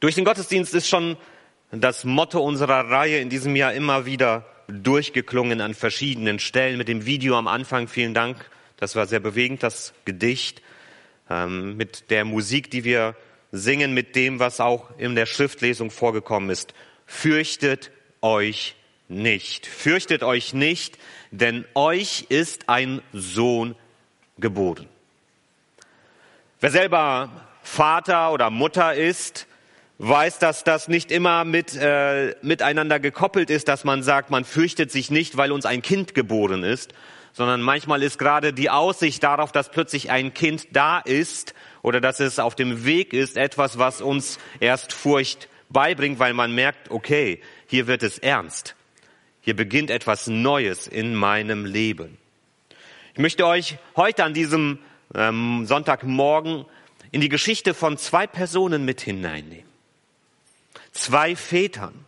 Durch den Gottesdienst ist schon das Motto unserer Reihe in diesem Jahr immer wieder durchgeklungen an verschiedenen Stellen. Mit dem Video am Anfang, vielen Dank, das war sehr bewegend, das Gedicht, ähm, mit der Musik, die wir singen, mit dem, was auch in der Schriftlesung vorgekommen ist. Fürchtet euch nicht. Fürchtet euch nicht, denn euch ist ein Sohn geboren. Wer selber Vater oder Mutter ist, weiß, dass das nicht immer mit, äh, miteinander gekoppelt ist, dass man sagt, man fürchtet sich nicht, weil uns ein Kind geboren ist, sondern manchmal ist gerade die Aussicht darauf, dass plötzlich ein Kind da ist oder dass es auf dem Weg ist, etwas, was uns erst Furcht beibringt, weil man merkt, okay, hier wird es ernst. Hier beginnt etwas Neues in meinem Leben. Ich möchte euch heute an diesem ähm, Sonntagmorgen in die Geschichte von zwei Personen mit hineinnehmen. Zwei Vätern.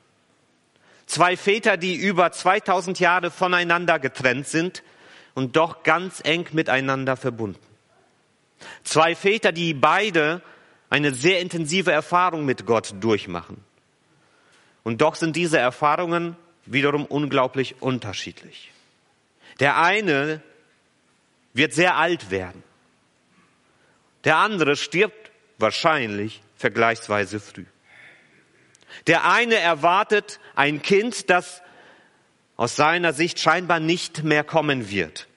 Zwei Väter, die über 2000 Jahre voneinander getrennt sind und doch ganz eng miteinander verbunden. Zwei Väter, die beide eine sehr intensive Erfahrung mit Gott durchmachen. Und doch sind diese Erfahrungen wiederum unglaublich unterschiedlich. Der eine wird sehr alt werden. Der andere stirbt wahrscheinlich vergleichsweise früh. Der eine erwartet ein Kind, das aus seiner Sicht scheinbar nicht mehr kommen wird.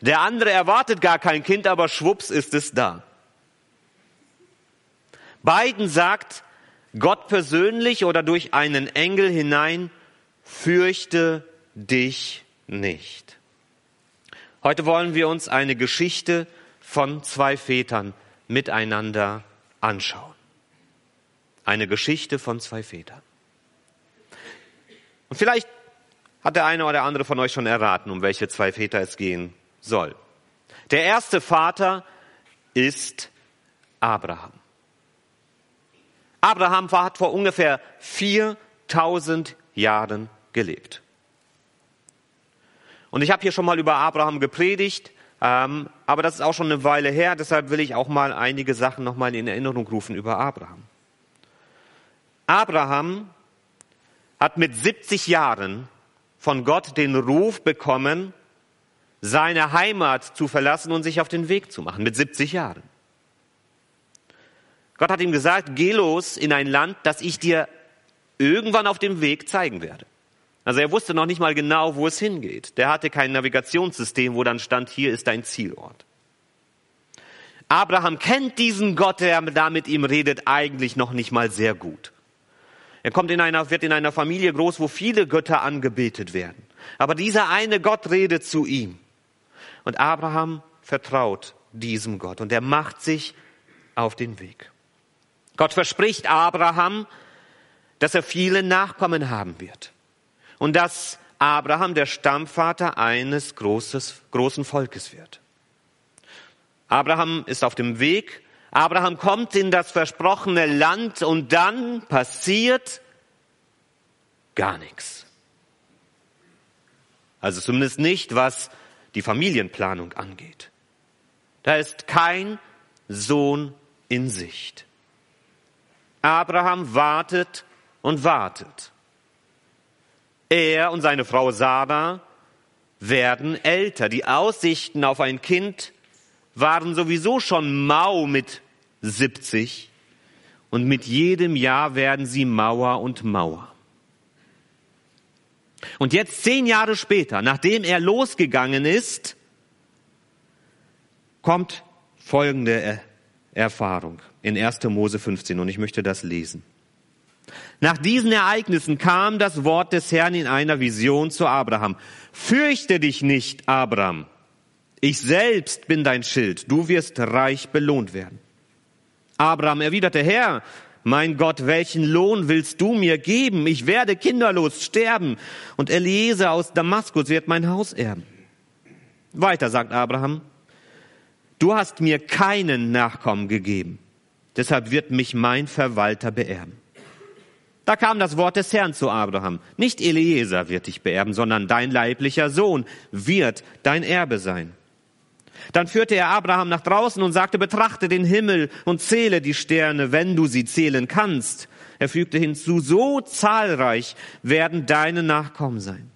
Der andere erwartet gar kein Kind, aber schwupps ist es da. Beiden sagt Gott persönlich oder durch einen Engel hinein, fürchte dich nicht. Heute wollen wir uns eine Geschichte von zwei Vätern miteinander anschauen. Eine Geschichte von zwei Vätern. Und vielleicht hat der eine oder andere von euch schon erraten, um welche zwei Väter es gehen soll. Der erste Vater ist Abraham. Abraham hat vor ungefähr 4000 Jahren gelebt. Und ich habe hier schon mal über Abraham gepredigt, ähm, aber das ist auch schon eine Weile her, deshalb will ich auch mal einige Sachen nochmal in Erinnerung rufen über Abraham. Abraham hat mit 70 Jahren von Gott den Ruf bekommen, seine Heimat zu verlassen und sich auf den Weg zu machen, mit 70 Jahren. Gott hat ihm gesagt, geh los in ein Land, das ich dir irgendwann auf dem Weg zeigen werde. Also er wusste noch nicht mal genau, wo es hingeht. Der hatte kein Navigationssystem, wo dann stand, hier ist dein Zielort. Abraham kennt diesen Gott, der da mit ihm redet, eigentlich noch nicht mal sehr gut. Er kommt in einer, wird in einer Familie groß, wo viele Götter angebetet werden. Aber dieser eine Gott redet zu ihm. Und Abraham vertraut diesem Gott und er macht sich auf den Weg. Gott verspricht Abraham, dass er viele Nachkommen haben wird und dass Abraham der Stammvater eines großes, großen Volkes wird. Abraham ist auf dem Weg, Abraham kommt in das versprochene Land und dann passiert gar nichts. Also zumindest nicht, was die Familienplanung angeht. Da ist kein Sohn in Sicht. Abraham wartet und wartet. Er und seine Frau Sarah werden älter. Die Aussichten auf ein Kind waren sowieso schon mau mit 70 und mit jedem Jahr werden sie Mauer und Mauer. Und jetzt zehn Jahre später, nachdem er losgegangen ist, kommt folgende Erfahrung in 1. Mose 15 und ich möchte das lesen. Nach diesen Ereignissen kam das Wort des Herrn in einer Vision zu Abraham. Fürchte dich nicht, Abraham. Ich selbst bin dein Schild. Du wirst reich belohnt werden. Abraham erwiderte, Herr, mein Gott, welchen Lohn willst du mir geben? Ich werde kinderlos sterben und Eliezer aus Damaskus wird mein Haus erben. Weiter sagt Abraham, du hast mir keinen Nachkommen gegeben, deshalb wird mich mein Verwalter beerben. Da kam das Wort des Herrn zu Abraham. Nicht Eliezer wird dich beerben, sondern dein leiblicher Sohn wird dein Erbe sein. Dann führte er Abraham nach draußen und sagte, betrachte den Himmel und zähle die Sterne, wenn du sie zählen kannst. Er fügte hinzu, so zahlreich werden deine Nachkommen sein.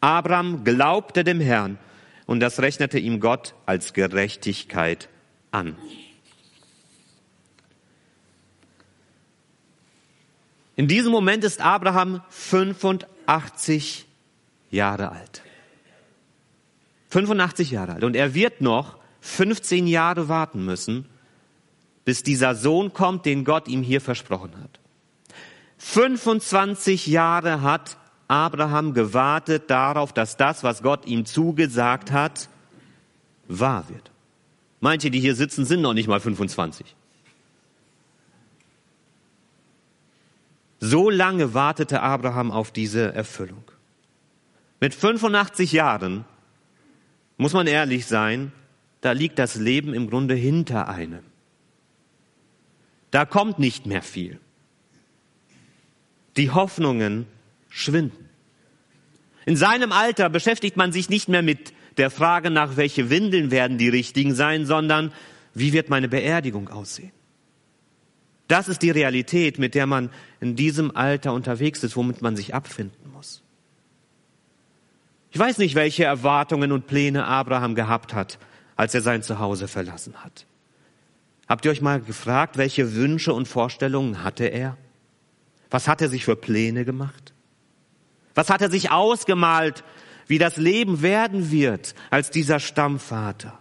Abraham glaubte dem Herrn und das rechnete ihm Gott als Gerechtigkeit an. In diesem Moment ist Abraham 85 Jahre alt. 85 Jahre alt. Und er wird noch 15 Jahre warten müssen, bis dieser Sohn kommt, den Gott ihm hier versprochen hat. 25 Jahre hat Abraham gewartet darauf, dass das, was Gott ihm zugesagt hat, wahr wird. Manche, die hier sitzen, sind noch nicht mal 25. So lange wartete Abraham auf diese Erfüllung. Mit 85 Jahren, muss man ehrlich sein, da liegt das Leben im Grunde hinter einem. Da kommt nicht mehr viel. Die Hoffnungen schwinden. In seinem Alter beschäftigt man sich nicht mehr mit der Frage nach, welche Windeln werden die richtigen sein, sondern wie wird meine Beerdigung aussehen? Das ist die Realität, mit der man in diesem Alter unterwegs ist, womit man sich abfinden muss. Ich weiß nicht, welche Erwartungen und Pläne Abraham gehabt hat, als er sein Zuhause verlassen hat. Habt ihr euch mal gefragt, welche Wünsche und Vorstellungen hatte er? Was hat er sich für Pläne gemacht? Was hat er sich ausgemalt, wie das Leben werden wird als dieser Stammvater?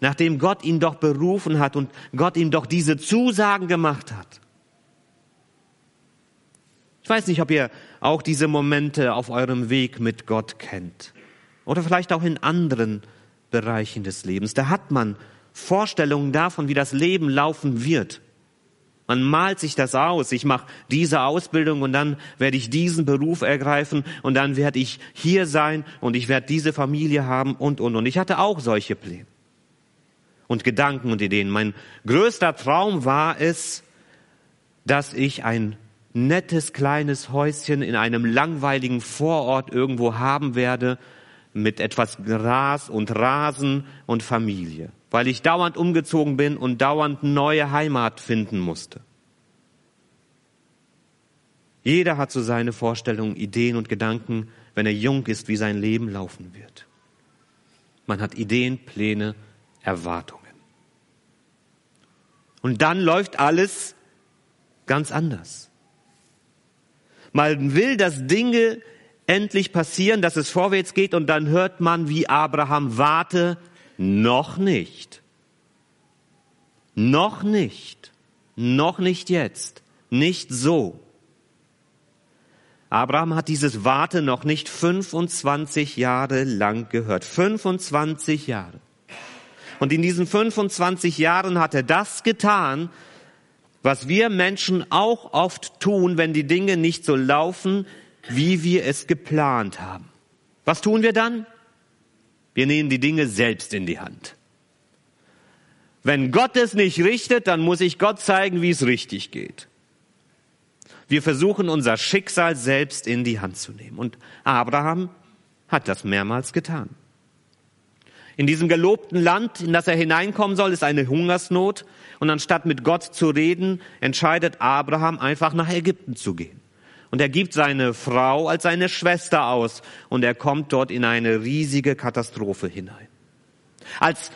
Nachdem Gott ihn doch berufen hat und Gott ihm doch diese Zusagen gemacht hat. Ich weiß nicht, ob ihr auch diese Momente auf eurem Weg mit Gott kennt. Oder vielleicht auch in anderen Bereichen des Lebens. Da hat man Vorstellungen davon, wie das Leben laufen wird. Man malt sich das aus. Ich mache diese Ausbildung und dann werde ich diesen Beruf ergreifen und dann werde ich hier sein und ich werde diese Familie haben und, und, und. Ich hatte auch solche Pläne und Gedanken und Ideen. Mein größter Traum war es, dass ich ein nettes kleines Häuschen in einem langweiligen Vorort irgendwo haben werde mit etwas Gras und Rasen und Familie, weil ich dauernd umgezogen bin und dauernd neue Heimat finden musste. Jeder hat so seine Vorstellungen, Ideen und Gedanken, wenn er jung ist, wie sein Leben laufen wird. Man hat Ideen, Pläne, Erwartungen. Und dann läuft alles ganz anders. Man will, dass Dinge endlich passieren, dass es vorwärts geht und dann hört man, wie Abraham warte, noch nicht. Noch nicht. Noch nicht jetzt. Nicht so. Abraham hat dieses Warte noch nicht 25 Jahre lang gehört. 25 Jahre. Und in diesen 25 Jahren hat er das getan, was wir Menschen auch oft tun, wenn die Dinge nicht so laufen, wie wir es geplant haben. Was tun wir dann? Wir nehmen die Dinge selbst in die Hand. Wenn Gott es nicht richtet, dann muss ich Gott zeigen, wie es richtig geht. Wir versuchen unser Schicksal selbst in die Hand zu nehmen. Und Abraham hat das mehrmals getan. In diesem gelobten Land, in das er hineinkommen soll, ist eine Hungersnot. Und anstatt mit Gott zu reden, entscheidet Abraham einfach nach Ägypten zu gehen. Und er gibt seine Frau als seine Schwester aus. Und er kommt dort in eine riesige Katastrophe hinein. Als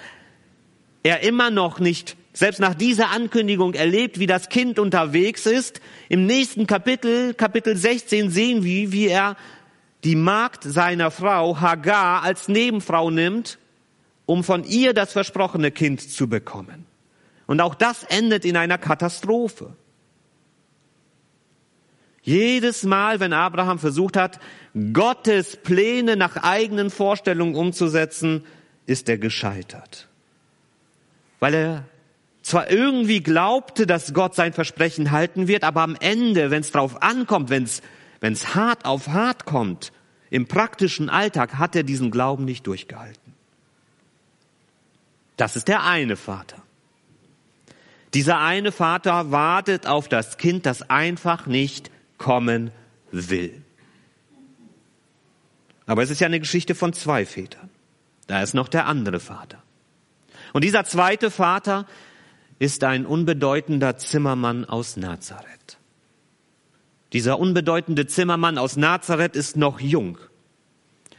er immer noch nicht, selbst nach dieser Ankündigung erlebt, wie das Kind unterwegs ist, im nächsten Kapitel, Kapitel 16, sehen wir, wie er die Magd seiner Frau Hagar als Nebenfrau nimmt um von ihr das versprochene Kind zu bekommen. Und auch das endet in einer Katastrophe. Jedes Mal, wenn Abraham versucht hat, Gottes Pläne nach eigenen Vorstellungen umzusetzen, ist er gescheitert. Weil er zwar irgendwie glaubte, dass Gott sein Versprechen halten wird, aber am Ende, wenn es drauf ankommt, wenn es hart auf hart kommt, im praktischen Alltag hat er diesen Glauben nicht durchgehalten. Das ist der eine Vater. Dieser eine Vater wartet auf das Kind, das einfach nicht kommen will. Aber es ist ja eine Geschichte von zwei Vätern. Da ist noch der andere Vater. Und dieser zweite Vater ist ein unbedeutender Zimmermann aus Nazareth. Dieser unbedeutende Zimmermann aus Nazareth ist noch jung.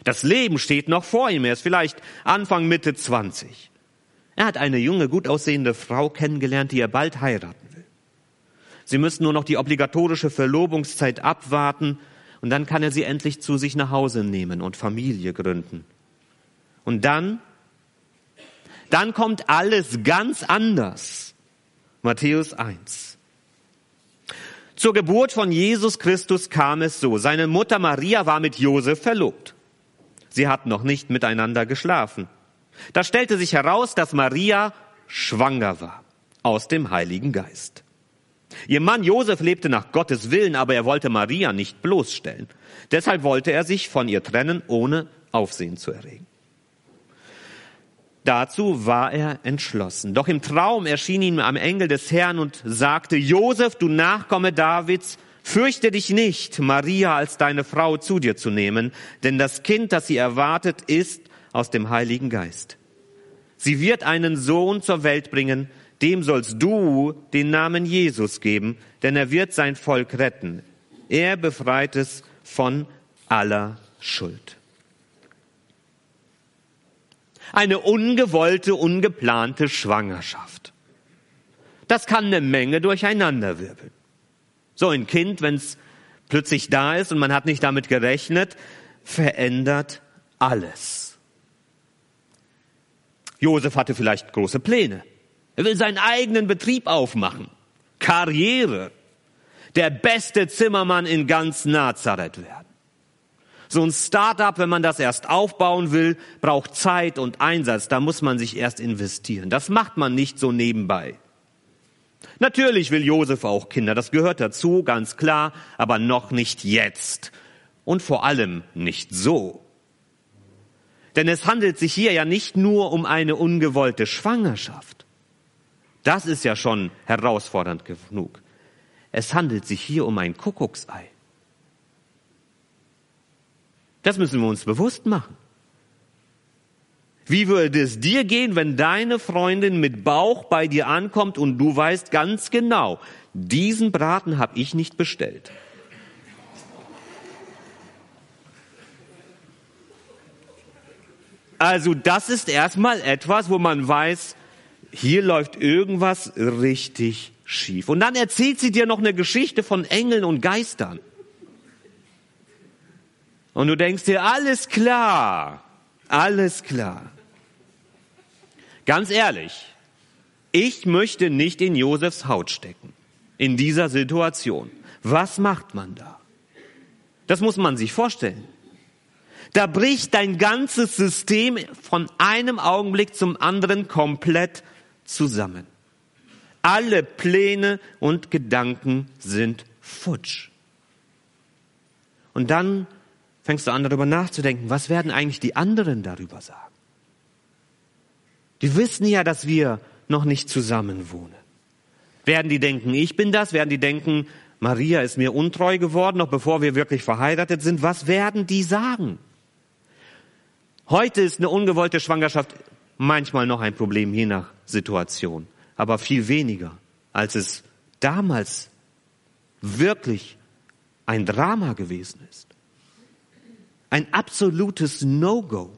Das Leben steht noch vor ihm. Er ist vielleicht Anfang, Mitte 20. Er hat eine junge, gut aussehende Frau kennengelernt, die er bald heiraten will. Sie müssen nur noch die obligatorische Verlobungszeit abwarten und dann kann er sie endlich zu sich nach Hause nehmen und Familie gründen. Und dann, dann kommt alles ganz anders. Matthäus 1. Zur Geburt von Jesus Christus kam es so. Seine Mutter Maria war mit Josef verlobt. Sie hatten noch nicht miteinander geschlafen. Da stellte sich heraus, dass Maria schwanger war aus dem Heiligen Geist. Ihr Mann Josef lebte nach Gottes Willen, aber er wollte Maria nicht bloßstellen. Deshalb wollte er sich von ihr trennen, ohne Aufsehen zu erregen. Dazu war er entschlossen. Doch im Traum erschien ihm am Engel des Herrn und sagte, Josef, du Nachkomme Davids, fürchte dich nicht, Maria als deine Frau zu dir zu nehmen, denn das Kind, das sie erwartet, ist aus dem Heiligen Geist. Sie wird einen Sohn zur Welt bringen, dem sollst du den Namen Jesus geben, denn er wird sein Volk retten. Er befreit es von aller Schuld. Eine ungewollte, ungeplante Schwangerschaft. Das kann eine Menge durcheinanderwirbeln. So ein Kind, wenn es plötzlich da ist und man hat nicht damit gerechnet, verändert alles. Josef hatte vielleicht große Pläne. Er will seinen eigenen Betrieb aufmachen. Karriere. Der beste Zimmermann in ganz Nazareth werden. So ein Startup, wenn man das erst aufbauen will, braucht Zeit und Einsatz. Da muss man sich erst investieren. Das macht man nicht so nebenbei. Natürlich will Josef auch Kinder. Das gehört dazu, ganz klar. Aber noch nicht jetzt. Und vor allem nicht so. Denn es handelt sich hier ja nicht nur um eine ungewollte Schwangerschaft. Das ist ja schon herausfordernd genug. Es handelt sich hier um ein Kuckucksei. Das müssen wir uns bewusst machen. Wie würde es dir gehen, wenn deine Freundin mit Bauch bei dir ankommt und du weißt ganz genau, diesen Braten habe ich nicht bestellt. Also das ist erstmal etwas, wo man weiß, hier läuft irgendwas richtig schief. Und dann erzählt sie dir noch eine Geschichte von Engeln und Geistern. Und du denkst dir, alles klar, alles klar. Ganz ehrlich, ich möchte nicht in Josefs Haut stecken, in dieser Situation. Was macht man da? Das muss man sich vorstellen. Da bricht dein ganzes System von einem Augenblick zum anderen komplett zusammen. Alle Pläne und Gedanken sind futsch. Und dann fängst du an darüber nachzudenken, was werden eigentlich die anderen darüber sagen? Die wissen ja, dass wir noch nicht zusammen wohnen. Werden die denken, ich bin das? Werden die denken, Maria ist mir untreu geworden, noch bevor wir wirklich verheiratet sind? Was werden die sagen? Heute ist eine ungewollte Schwangerschaft manchmal noch ein Problem, je nach Situation, aber viel weniger, als es damals wirklich ein Drama gewesen ist. Ein absolutes No-Go.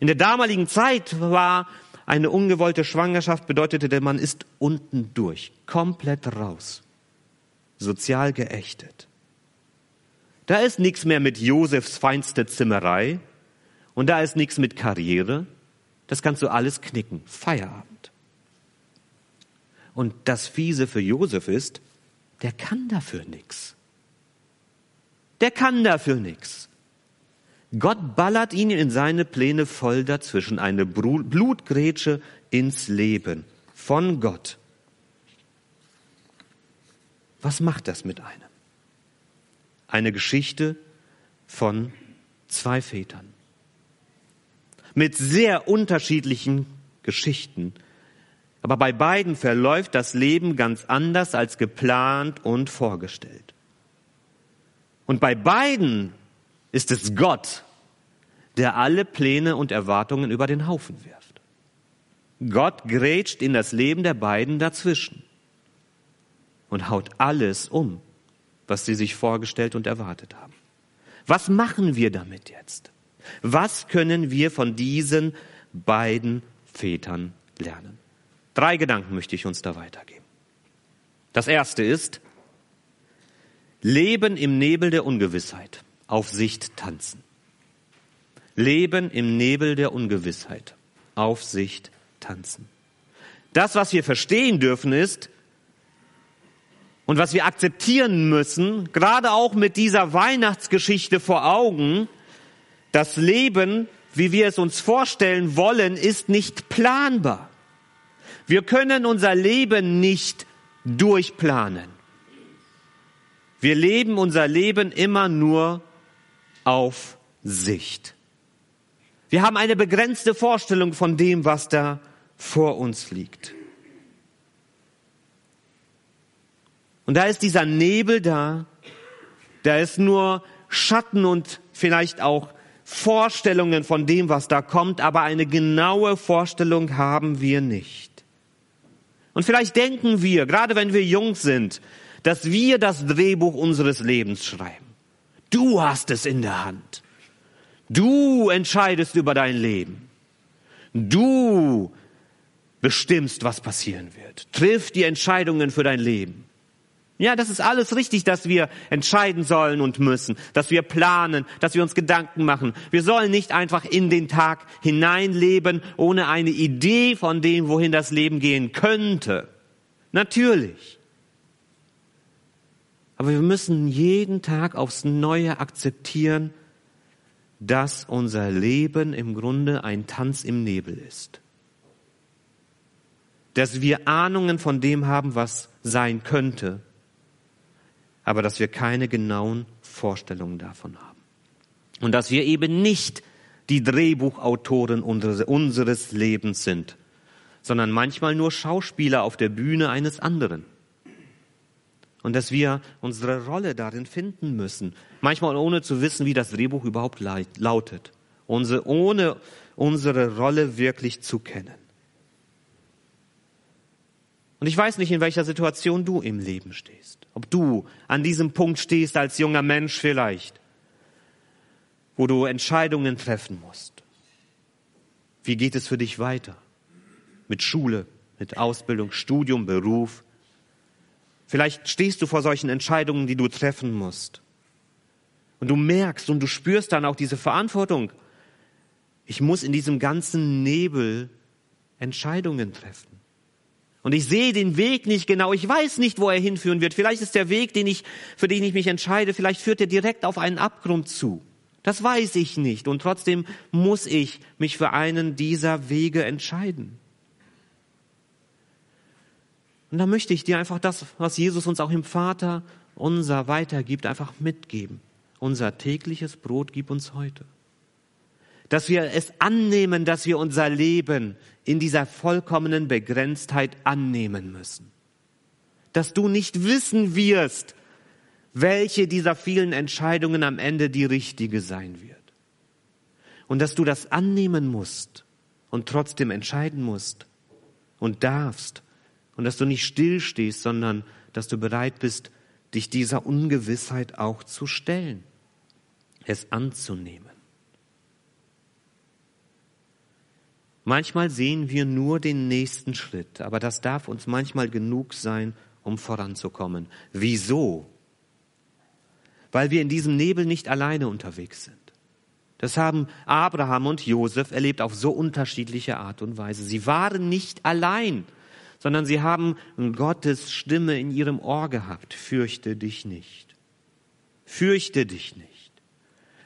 In der damaligen Zeit war eine ungewollte Schwangerschaft bedeutete, der Mann ist unten durch, komplett raus, sozial geächtet. Da ist nichts mehr mit Josefs feinste Zimmerei und da ist nichts mit Karriere das kannst du alles knicken. Feierabend. Und das Fiese für Josef ist, der kann dafür nichts. Der kann dafür nichts. Gott ballert ihn in seine Pläne voll dazwischen, eine Blutgrätsche ins Leben von Gott. Was macht das mit einem? Eine Geschichte von zwei Vätern mit sehr unterschiedlichen Geschichten. Aber bei beiden verläuft das Leben ganz anders als geplant und vorgestellt. Und bei beiden ist es Gott, der alle Pläne und Erwartungen über den Haufen wirft. Gott grätscht in das Leben der beiden dazwischen und haut alles um, was sie sich vorgestellt und erwartet haben. Was machen wir damit jetzt? Was können wir von diesen beiden Vätern lernen? Drei Gedanken möchte ich uns da weitergeben. Das erste ist, Leben im Nebel der Ungewissheit, auf Sicht tanzen. Leben im Nebel der Ungewissheit, auf Sicht tanzen. Das, was wir verstehen dürfen, ist, und was wir akzeptieren müssen, gerade auch mit dieser Weihnachtsgeschichte vor Augen, das Leben, wie wir es uns vorstellen wollen, ist nicht planbar. Wir können unser Leben nicht durchplanen. Wir leben unser Leben immer nur auf Sicht. Wir haben eine begrenzte Vorstellung von dem, was da vor uns liegt. Und da ist dieser Nebel da, da ist nur Schatten und vielleicht auch Vorstellungen von dem, was da kommt, aber eine genaue Vorstellung haben wir nicht. Und vielleicht denken wir, gerade wenn wir jung sind, dass wir das Drehbuch unseres Lebens schreiben. Du hast es in der Hand. Du entscheidest über dein Leben. Du bestimmst, was passieren wird. Triff die Entscheidungen für dein Leben. Ja, das ist alles richtig, dass wir entscheiden sollen und müssen, dass wir planen, dass wir uns Gedanken machen. Wir sollen nicht einfach in den Tag hineinleben, ohne eine Idee von dem, wohin das Leben gehen könnte. Natürlich. Aber wir müssen jeden Tag aufs Neue akzeptieren, dass unser Leben im Grunde ein Tanz im Nebel ist. Dass wir Ahnungen von dem haben, was sein könnte, aber dass wir keine genauen Vorstellungen davon haben. Und dass wir eben nicht die Drehbuchautoren unseres Lebens sind, sondern manchmal nur Schauspieler auf der Bühne eines anderen und dass wir unsere Rolle darin finden müssen. Manchmal ohne zu wissen, wie das Drehbuch überhaupt lautet. Ohne unsere Rolle wirklich zu kennen. Und ich weiß nicht, in welcher Situation du im Leben stehst. Ob du an diesem Punkt stehst als junger Mensch vielleicht, wo du Entscheidungen treffen musst. Wie geht es für dich weiter? Mit Schule, mit Ausbildung, Studium, Beruf, Vielleicht stehst du vor solchen Entscheidungen, die du treffen musst. Und du merkst und du spürst dann auch diese Verantwortung. Ich muss in diesem ganzen Nebel Entscheidungen treffen. Und ich sehe den Weg nicht genau. Ich weiß nicht, wo er hinführen wird. Vielleicht ist der Weg, den ich, für den ich mich entscheide, vielleicht führt er direkt auf einen Abgrund zu. Das weiß ich nicht. Und trotzdem muss ich mich für einen dieser Wege entscheiden. Und da möchte ich dir einfach das, was Jesus uns auch im Vater unser weitergibt, einfach mitgeben. Unser tägliches Brot gib uns heute. Dass wir es annehmen, dass wir unser Leben in dieser vollkommenen Begrenztheit annehmen müssen. Dass du nicht wissen wirst, welche dieser vielen Entscheidungen am Ende die richtige sein wird. Und dass du das annehmen musst und trotzdem entscheiden musst und darfst und dass du nicht stillstehst, sondern dass du bereit bist, dich dieser Ungewissheit auch zu stellen, es anzunehmen. Manchmal sehen wir nur den nächsten Schritt, aber das darf uns manchmal genug sein, um voranzukommen. Wieso? Weil wir in diesem Nebel nicht alleine unterwegs sind. Das haben Abraham und Josef erlebt auf so unterschiedliche Art und Weise. Sie waren nicht allein sondern sie haben Gottes Stimme in ihrem Ohr gehabt. Fürchte dich nicht. Fürchte dich nicht.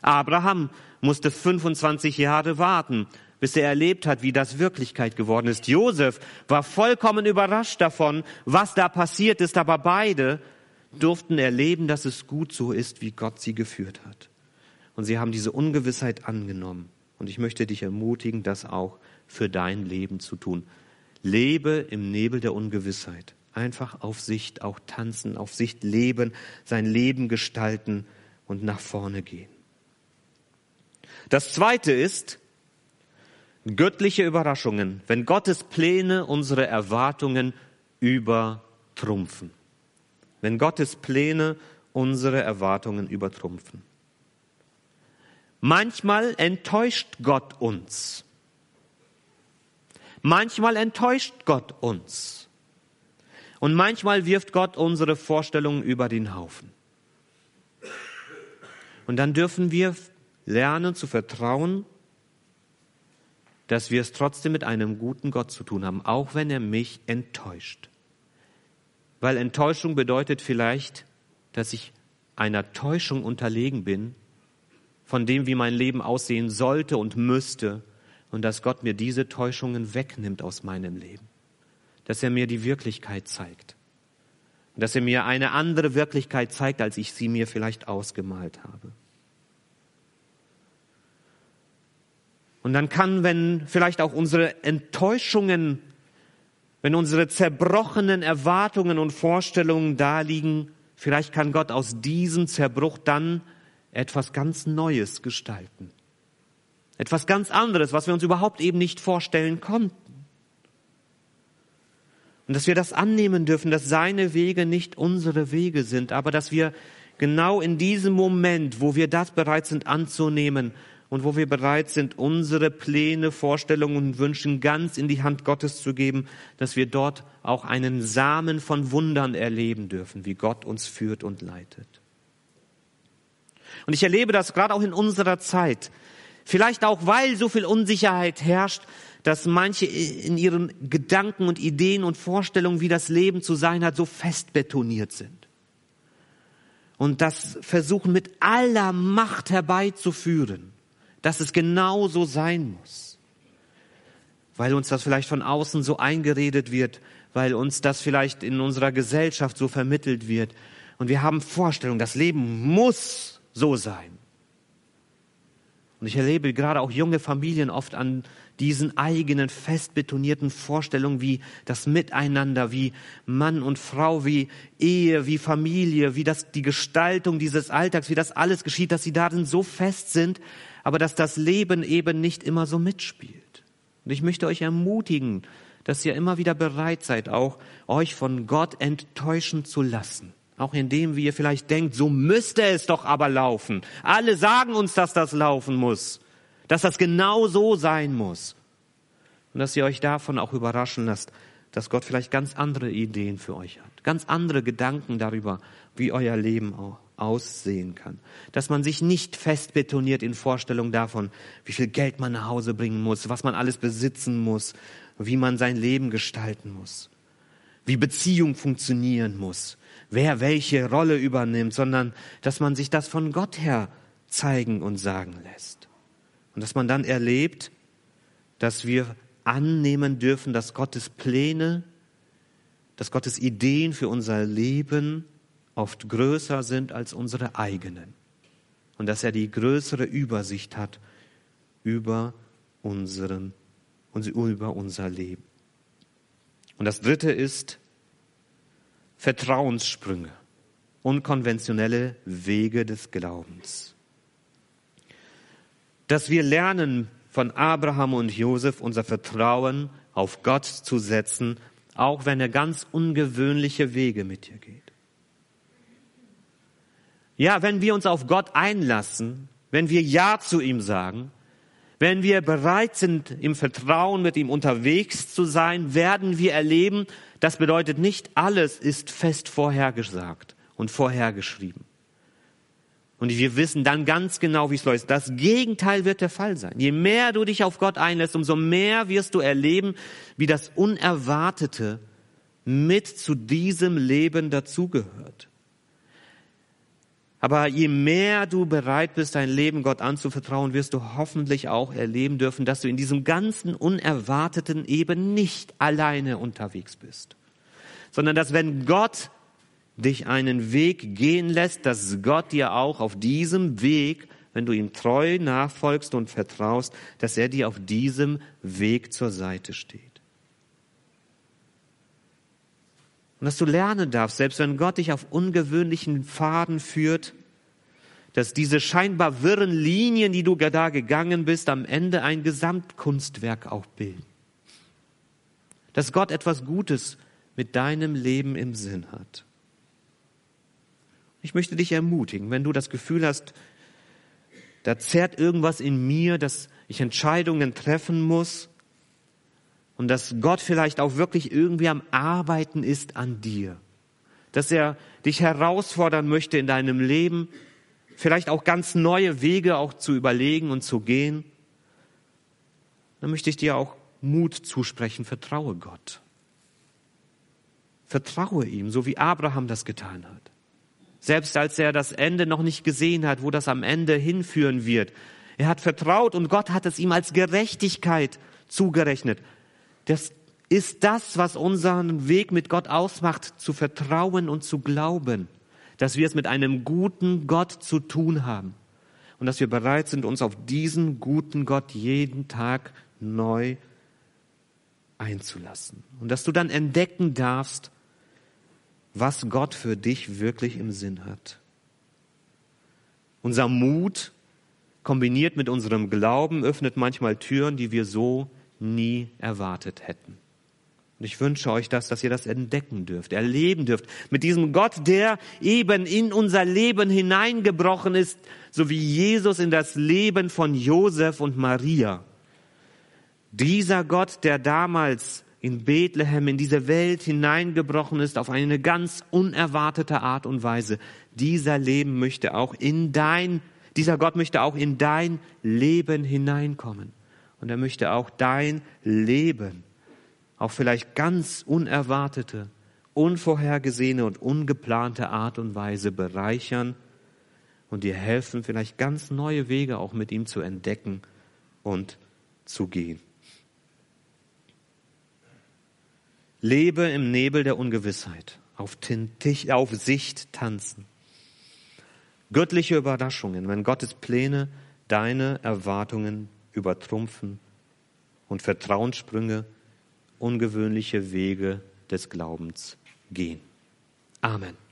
Abraham musste 25 Jahre warten, bis er erlebt hat, wie das Wirklichkeit geworden ist. Josef war vollkommen überrascht davon, was da passiert ist, aber beide durften erleben, dass es gut so ist, wie Gott sie geführt hat. Und sie haben diese Ungewissheit angenommen. Und ich möchte dich ermutigen, das auch für dein Leben zu tun. Lebe im Nebel der Ungewissheit. Einfach auf Sicht auch tanzen, auf Sicht leben, sein Leben gestalten und nach vorne gehen. Das zweite ist göttliche Überraschungen, wenn Gottes Pläne unsere Erwartungen übertrumpfen. Wenn Gottes Pläne unsere Erwartungen übertrumpfen. Manchmal enttäuscht Gott uns. Manchmal enttäuscht Gott uns. Und manchmal wirft Gott unsere Vorstellungen über den Haufen. Und dann dürfen wir lernen zu vertrauen, dass wir es trotzdem mit einem guten Gott zu tun haben, auch wenn er mich enttäuscht. Weil Enttäuschung bedeutet vielleicht, dass ich einer Täuschung unterlegen bin, von dem, wie mein Leben aussehen sollte und müsste, und dass Gott mir diese Täuschungen wegnimmt aus meinem Leben. Dass er mir die Wirklichkeit zeigt. Dass er mir eine andere Wirklichkeit zeigt, als ich sie mir vielleicht ausgemalt habe. Und dann kann, wenn vielleicht auch unsere Enttäuschungen, wenn unsere zerbrochenen Erwartungen und Vorstellungen da liegen, vielleicht kann Gott aus diesem Zerbruch dann etwas ganz Neues gestalten. Etwas ganz anderes, was wir uns überhaupt eben nicht vorstellen konnten. Und dass wir das annehmen dürfen, dass seine Wege nicht unsere Wege sind, aber dass wir genau in diesem Moment, wo wir das bereit sind anzunehmen, und wo wir bereit sind, unsere Pläne, Vorstellungen und Wünschen ganz in die Hand Gottes zu geben, dass wir dort auch einen Samen von Wundern erleben dürfen, wie Gott uns führt und leitet. Und ich erlebe das gerade auch in unserer Zeit. Vielleicht auch, weil so viel Unsicherheit herrscht, dass manche in ihren Gedanken und Ideen und Vorstellungen, wie das Leben zu sein hat, so fest betoniert sind. Und das versuchen mit aller Macht herbeizuführen dass es genau so sein muss. Weil uns das vielleicht von außen so eingeredet wird, weil uns das vielleicht in unserer Gesellschaft so vermittelt wird. Und wir haben Vorstellungen, das Leben muss so sein. Und ich erlebe gerade auch junge Familien oft an diesen eigenen fest betonierten Vorstellungen wie das Miteinander, wie Mann und Frau, wie Ehe, wie Familie, wie das, die Gestaltung dieses Alltags, wie das alles geschieht, dass sie darin so fest sind, aber dass das Leben eben nicht immer so mitspielt. Und ich möchte euch ermutigen, dass ihr immer wieder bereit seid, auch euch von Gott enttäuschen zu lassen. Auch in dem, wie ihr vielleicht denkt, so müsste es doch aber laufen. Alle sagen uns, dass das laufen muss, dass das genau so sein muss. Und dass ihr euch davon auch überraschen lasst, dass Gott vielleicht ganz andere Ideen für euch hat, ganz andere Gedanken darüber, wie euer Leben auch aussehen kann. Dass man sich nicht fest betoniert in Vorstellung davon, wie viel Geld man nach Hause bringen muss, was man alles besitzen muss, wie man sein Leben gestalten muss, wie Beziehung funktionieren muss, wer welche Rolle übernimmt, sondern dass man sich das von Gott her zeigen und sagen lässt. Und dass man dann erlebt, dass wir annehmen dürfen, dass Gottes Pläne, dass Gottes Ideen für unser Leben oft größer sind als unsere eigenen. Und dass er die größere Übersicht hat über unseren, über unser Leben. Und das dritte ist Vertrauenssprünge, unkonventionelle Wege des Glaubens. Dass wir lernen, von Abraham und Josef unser Vertrauen auf Gott zu setzen, auch wenn er ganz ungewöhnliche Wege mit dir geht. Ja, wenn wir uns auf Gott einlassen, wenn wir Ja zu ihm sagen, wenn wir bereit sind, im Vertrauen mit ihm unterwegs zu sein, werden wir erleben, das bedeutet nicht alles ist fest vorhergesagt und vorhergeschrieben. Und wir wissen dann ganz genau, wie es läuft. Das Gegenteil wird der Fall sein. Je mehr du dich auf Gott einlässt, umso mehr wirst du erleben, wie das Unerwartete mit zu diesem Leben dazugehört. Aber je mehr du bereit bist, dein Leben Gott anzuvertrauen, wirst du hoffentlich auch erleben dürfen, dass du in diesem ganzen Unerwarteten eben nicht alleine unterwegs bist, sondern dass wenn Gott dich einen Weg gehen lässt, dass Gott dir auch auf diesem Weg, wenn du ihm treu nachfolgst und vertraust, dass er dir auf diesem Weg zur Seite steht. Und dass du lernen darfst, selbst wenn Gott dich auf ungewöhnlichen Pfaden führt, dass diese scheinbar wirren Linien, die du da gegangen bist, am Ende ein Gesamtkunstwerk auch bilden. Dass Gott etwas Gutes mit deinem Leben im Sinn hat. Ich möchte dich ermutigen, wenn du das Gefühl hast, da zerrt irgendwas in mir, dass ich Entscheidungen treffen muss und dass Gott vielleicht auch wirklich irgendwie am Arbeiten ist an dir, dass er dich herausfordern möchte in deinem Leben, vielleicht auch ganz neue Wege auch zu überlegen und zu gehen, dann möchte ich dir auch Mut zusprechen, vertraue Gott. Vertraue ihm, so wie Abraham das getan hat. Selbst als er das Ende noch nicht gesehen hat, wo das am Ende hinführen wird. Er hat vertraut und Gott hat es ihm als Gerechtigkeit zugerechnet. Das ist das, was unseren Weg mit Gott ausmacht, zu vertrauen und zu glauben, dass wir es mit einem guten Gott zu tun haben und dass wir bereit sind, uns auf diesen guten Gott jeden Tag neu einzulassen. Und dass du dann entdecken darfst, was Gott für dich wirklich im Sinn hat. Unser Mut kombiniert mit unserem Glauben öffnet manchmal Türen, die wir so nie erwartet hätten. Und ich wünsche euch das, dass ihr das entdecken dürft, erleben dürft, mit diesem Gott, der eben in unser Leben hineingebrochen ist, so wie Jesus in das Leben von Josef und Maria. Dieser Gott, der damals in Bethlehem, in diese Welt hineingebrochen ist auf eine ganz unerwartete Art und Weise. Dieser Leben möchte auch in dein, dieser Gott möchte auch in dein Leben hineinkommen. Und er möchte auch dein Leben auf vielleicht ganz unerwartete, unvorhergesehene und ungeplante Art und Weise bereichern und dir helfen, vielleicht ganz neue Wege auch mit ihm zu entdecken und zu gehen. Lebe im Nebel der Ungewissheit, auf, auf Sicht tanzen. Göttliche Überraschungen, wenn Gottes Pläne deine Erwartungen übertrumpfen und Vertrauenssprünge, ungewöhnliche Wege des Glaubens gehen. Amen.